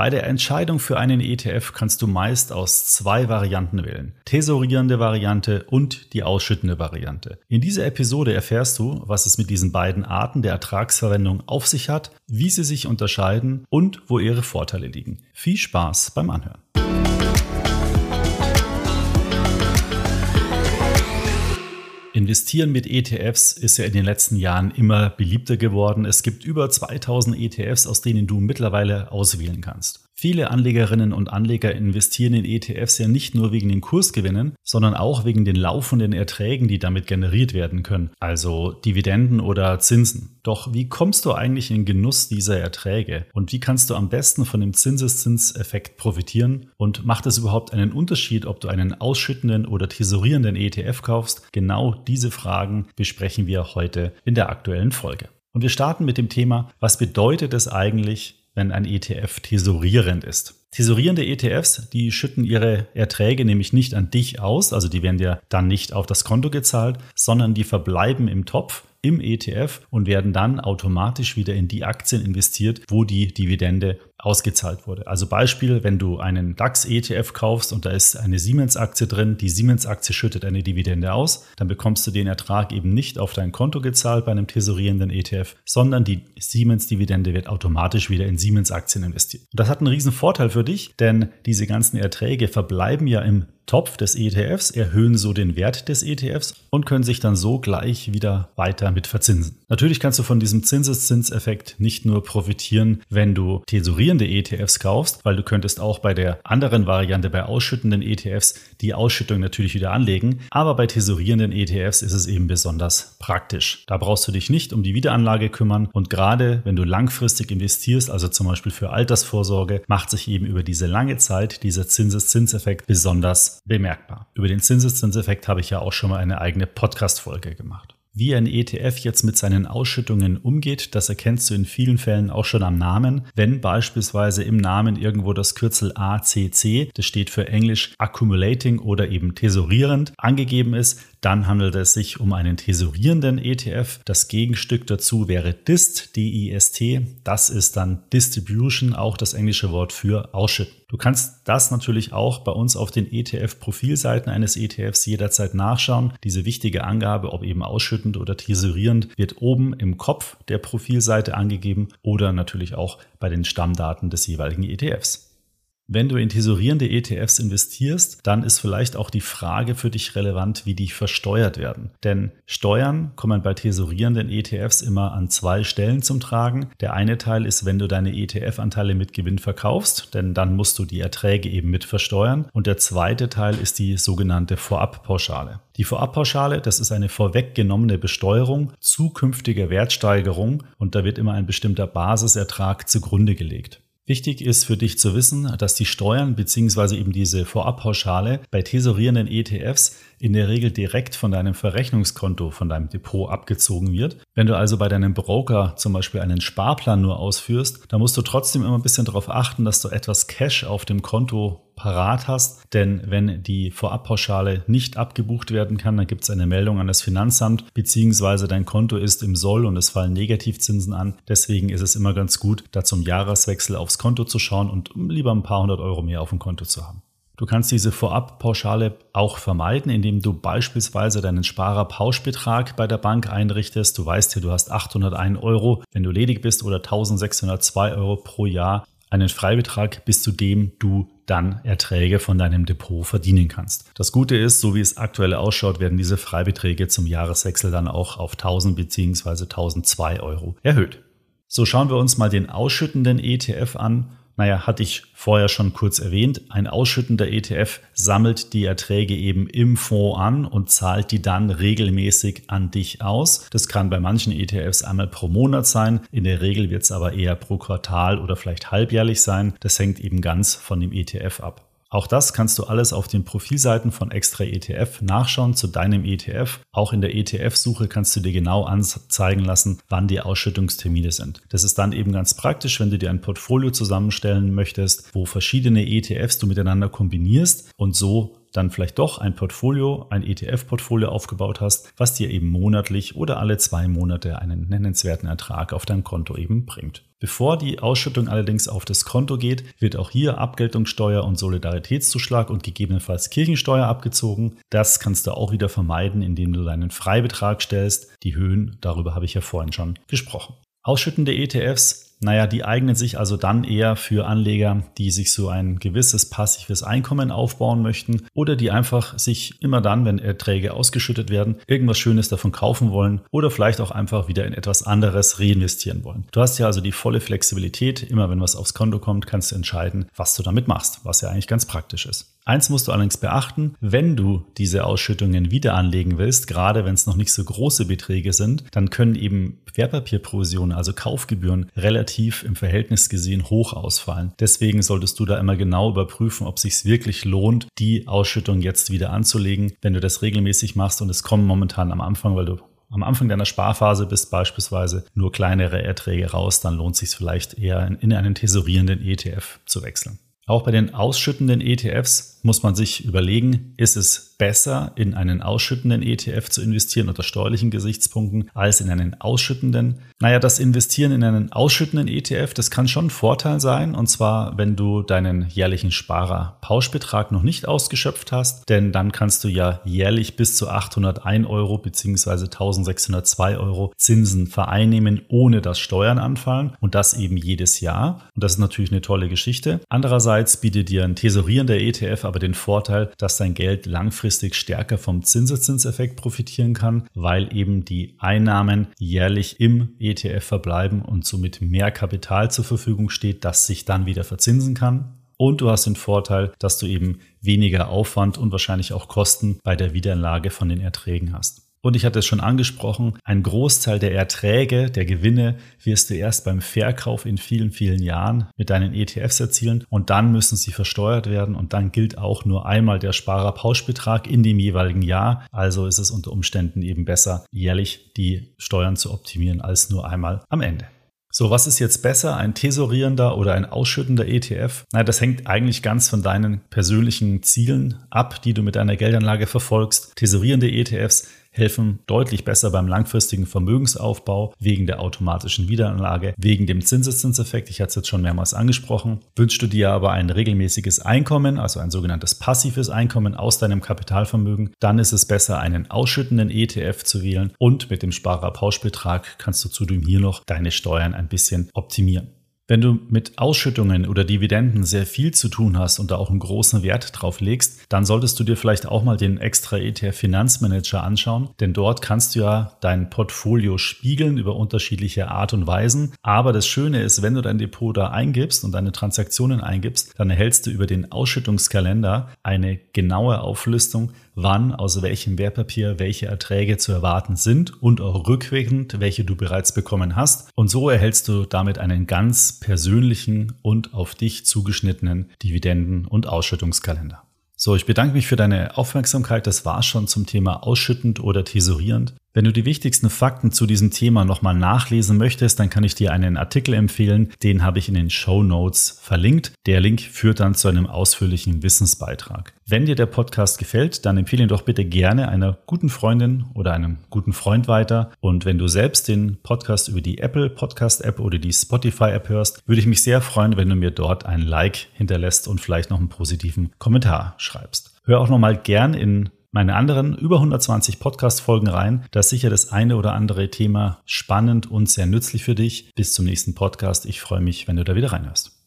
Bei der Entscheidung für einen ETF kannst du meist aus zwei Varianten wählen. Tesorierende Variante und die ausschüttende Variante. In dieser Episode erfährst du, was es mit diesen beiden Arten der Ertragsverwendung auf sich hat, wie sie sich unterscheiden und wo ihre Vorteile liegen. Viel Spaß beim Anhören. Investieren mit ETFs ist ja in den letzten Jahren immer beliebter geworden. Es gibt über 2000 ETFs, aus denen du mittlerweile auswählen kannst. Viele Anlegerinnen und Anleger investieren in ETFs ja nicht nur wegen den Kursgewinnen, sondern auch wegen den laufenden Erträgen, die damit generiert werden können, also Dividenden oder Zinsen. Doch wie kommst du eigentlich in Genuss dieser Erträge und wie kannst du am besten von dem Zinseszinseffekt profitieren und macht es überhaupt einen Unterschied, ob du einen ausschüttenden oder tesorierenden ETF kaufst? Genau diese Fragen besprechen wir heute in der aktuellen Folge. Und wir starten mit dem Thema, was bedeutet es eigentlich, wenn ein ETF tesorierend ist. Tesorierende ETFs, die schütten ihre Erträge nämlich nicht an dich aus, also die werden dir dann nicht auf das Konto gezahlt, sondern die verbleiben im Topf im ETF und werden dann automatisch wieder in die Aktien investiert, wo die Dividende ausgezahlt wurde. Also Beispiel, wenn du einen DAX-ETF kaufst und da ist eine Siemens-Aktie drin, die Siemens-Aktie schüttet eine Dividende aus, dann bekommst du den Ertrag eben nicht auf dein Konto gezahlt bei einem tesorierenden ETF, sondern die Siemens-Dividende wird automatisch wieder in Siemens-Aktien investiert. Und das hat einen riesen Vorteil für dich, denn diese ganzen Erträge verbleiben ja im Topf des ETFs, erhöhen so den Wert des ETFs und können sich dann so gleich wieder weiter mit verzinsen. Natürlich kannst du von diesem Zinseszinseffekt nicht nur profitieren, wenn du tesorierende ETFs kaufst, weil du könntest auch bei der anderen Variante bei ausschüttenden ETFs die Ausschüttung natürlich wieder anlegen, aber bei tesorierenden ETFs ist es eben besonders praktisch. Da brauchst du dich nicht um die Wiederanlage kümmern und gerade wenn du langfristig investierst, also zum Beispiel für Altersvorsorge, macht sich eben über diese lange Zeit dieser Zinseszinseffekt besonders bemerkbar. Über den Zinseszinseffekt habe ich ja auch schon mal eine eigene Podcast-Folge gemacht. Wie ein ETF jetzt mit seinen Ausschüttungen umgeht, das erkennst du in vielen Fällen auch schon am Namen. Wenn beispielsweise im Namen irgendwo das Kürzel ACC, das steht für Englisch Accumulating oder eben tesorierend, angegeben ist, dann handelt es sich um einen tesorierenden ETF. Das Gegenstück dazu wäre DIST, D-I-S-T. Das ist dann Distribution, auch das englische Wort für Ausschütten. Du kannst das natürlich auch bei uns auf den ETF-Profilseiten eines ETFs jederzeit nachschauen. Diese wichtige Angabe, ob eben ausschüttend oder tesorierend, wird oben im Kopf der Profilseite angegeben oder natürlich auch bei den Stammdaten des jeweiligen ETFs. Wenn du in tesorierende ETFs investierst, dann ist vielleicht auch die Frage für dich relevant, wie die versteuert werden. Denn Steuern kommen bei tesorierenden ETFs immer an zwei Stellen zum Tragen. Der eine Teil ist, wenn du deine ETF-Anteile mit Gewinn verkaufst, denn dann musst du die Erträge eben mit versteuern. Und der zweite Teil ist die sogenannte Vorabpauschale. Die Vorabpauschale, das ist eine vorweggenommene Besteuerung zukünftiger Wertsteigerung und da wird immer ein bestimmter Basisertrag zugrunde gelegt. Wichtig ist für dich zu wissen, dass die Steuern bzw. eben diese Vorabpauschale bei tesorierenden ETFs in der Regel direkt von deinem Verrechnungskonto, von deinem Depot abgezogen wird. Wenn du also bei deinem Broker zum Beispiel einen Sparplan nur ausführst, dann musst du trotzdem immer ein bisschen darauf achten, dass du etwas Cash auf dem Konto parat hast. Denn wenn die Vorabpauschale nicht abgebucht werden kann, dann gibt es eine Meldung an das Finanzamt, beziehungsweise dein Konto ist im Soll und es fallen Negativzinsen an. Deswegen ist es immer ganz gut, da zum Jahreswechsel aufs Konto zu schauen und lieber ein paar hundert Euro mehr auf dem Konto zu haben. Du kannst diese Vorabpauschale auch vermeiden, indem du beispielsweise deinen Sparerpauschbetrag bei der Bank einrichtest. Du weißt ja, du hast 801 Euro, wenn du ledig bist, oder 1602 Euro pro Jahr. Einen Freibetrag, bis zu dem du dann Erträge von deinem Depot verdienen kannst. Das Gute ist, so wie es aktuell ausschaut, werden diese Freibeträge zum Jahreswechsel dann auch auf 1000 bzw. 1002 Euro erhöht. So schauen wir uns mal den ausschüttenden ETF an. Naja, hatte ich vorher schon kurz erwähnt. Ein ausschüttender ETF sammelt die Erträge eben im Fonds an und zahlt die dann regelmäßig an dich aus. Das kann bei manchen ETFs einmal pro Monat sein. In der Regel wird es aber eher pro Quartal oder vielleicht halbjährlich sein. Das hängt eben ganz von dem ETF ab. Auch das kannst du alles auf den Profilseiten von Extra ETF nachschauen zu deinem ETF. Auch in der ETF-Suche kannst du dir genau anzeigen lassen, wann die Ausschüttungstermine sind. Das ist dann eben ganz praktisch, wenn du dir ein Portfolio zusammenstellen möchtest, wo verschiedene ETFs du miteinander kombinierst und so dann vielleicht doch ein Portfolio, ein ETF-Portfolio aufgebaut hast, was dir eben monatlich oder alle zwei Monate einen nennenswerten Ertrag auf dein Konto eben bringt. Bevor die Ausschüttung allerdings auf das Konto geht, wird auch hier Abgeltungssteuer und Solidaritätszuschlag und gegebenenfalls Kirchensteuer abgezogen. Das kannst du auch wieder vermeiden, indem du deinen Freibetrag stellst. Die Höhen, darüber habe ich ja vorhin schon gesprochen. Ausschüttende ETFs naja, die eignen sich also dann eher für Anleger, die sich so ein gewisses passives Einkommen aufbauen möchten oder die einfach sich immer dann, wenn Erträge ausgeschüttet werden, irgendwas Schönes davon kaufen wollen oder vielleicht auch einfach wieder in etwas anderes reinvestieren wollen. Du hast ja also die volle Flexibilität. Immer wenn was aufs Konto kommt, kannst du entscheiden, was du damit machst, was ja eigentlich ganz praktisch ist. Eins musst du allerdings beachten, wenn du diese Ausschüttungen wieder anlegen willst, gerade wenn es noch nicht so große Beträge sind, dann können eben Wertpapierprovisionen, also Kaufgebühren, relativ im Verhältnis gesehen hoch ausfallen. Deswegen solltest du da immer genau überprüfen, ob sich wirklich lohnt, die Ausschüttung jetzt wieder anzulegen. Wenn du das regelmäßig machst und es kommen momentan am Anfang, weil du am Anfang deiner Sparphase bist beispielsweise nur kleinere Erträge raus, dann lohnt es sich vielleicht eher in einen tesorierenden ETF zu wechseln. Auch bei den ausschüttenden ETFs muss man sich überlegen, ist es besser, in einen ausschüttenden ETF zu investieren unter steuerlichen Gesichtspunkten als in einen ausschüttenden? Naja, das Investieren in einen ausschüttenden ETF, das kann schon ein Vorteil sein. Und zwar, wenn du deinen jährlichen Sparer-Pauschbetrag noch nicht ausgeschöpft hast, denn dann kannst du ja jährlich bis zu 801 Euro bzw. 1602 Euro Zinsen vereinnehmen, ohne dass Steuern anfallen. Und das eben jedes Jahr. Und das ist natürlich eine tolle Geschichte. Andererseits bietet dir ein tesorierender ETF aber den Vorteil, dass dein Geld langfristig stärker vom Zinseszinseffekt profitieren kann, weil eben die Einnahmen jährlich im ETF verbleiben und somit mehr Kapital zur Verfügung steht, das sich dann wieder verzinsen kann. Und du hast den Vorteil, dass du eben weniger Aufwand und wahrscheinlich auch Kosten bei der Wiederanlage von den Erträgen hast. Und ich hatte es schon angesprochen, ein Großteil der Erträge, der Gewinne wirst du erst beim Verkauf in vielen, vielen Jahren mit deinen ETFs erzielen und dann müssen sie versteuert werden und dann gilt auch nur einmal der Sparerpauschbetrag in dem jeweiligen Jahr. Also ist es unter Umständen eben besser, jährlich die Steuern zu optimieren als nur einmal am Ende. So, was ist jetzt besser, ein tesorierender oder ein ausschüttender ETF? Na, das hängt eigentlich ganz von deinen persönlichen Zielen ab, die du mit deiner Geldanlage verfolgst. Tesorierende ETFs helfen deutlich besser beim langfristigen Vermögensaufbau wegen der automatischen Wiederanlage, wegen dem Zinseszinseffekt. Ich hatte es jetzt schon mehrmals angesprochen. Wünschst du dir aber ein regelmäßiges Einkommen, also ein sogenanntes passives Einkommen aus deinem Kapitalvermögen, dann ist es besser, einen ausschüttenden ETF zu wählen und mit dem Sparerpauschbetrag kannst du zudem hier noch deine Steuern ein bisschen optimieren. Wenn du mit Ausschüttungen oder Dividenden sehr viel zu tun hast und da auch einen großen Wert drauf legst, dann solltest du dir vielleicht auch mal den extra ETF Finanzmanager anschauen, denn dort kannst du ja dein Portfolio spiegeln über unterschiedliche Art und Weisen. Aber das Schöne ist, wenn du dein Depot da eingibst und deine Transaktionen eingibst, dann erhältst du über den Ausschüttungskalender eine genaue Auflistung, wann aus welchem Wertpapier welche Erträge zu erwarten sind und auch rückwirkend, welche du bereits bekommen hast. Und so erhältst du damit einen ganz persönlichen und auf dich zugeschnittenen Dividenden- und Ausschüttungskalender. So, ich bedanke mich für deine Aufmerksamkeit. Das war schon zum Thema ausschüttend oder tesorierend. Wenn du die wichtigsten Fakten zu diesem Thema nochmal nachlesen möchtest, dann kann ich dir einen Artikel empfehlen. Den habe ich in den Show Notes verlinkt. Der Link führt dann zu einem ausführlichen Wissensbeitrag. Wenn dir der Podcast gefällt, dann empfehle ihn doch bitte gerne einer guten Freundin oder einem guten Freund weiter. Und wenn du selbst den Podcast über die Apple Podcast App oder die Spotify App hörst, würde ich mich sehr freuen, wenn du mir dort ein Like hinterlässt und vielleicht noch einen positiven Kommentar schreibst. Hör auch nochmal gern in meine anderen über 120 Podcast-Folgen rein. Da ist sicher das eine oder andere Thema spannend und sehr nützlich für dich. Bis zum nächsten Podcast. Ich freue mich, wenn du da wieder reinhörst.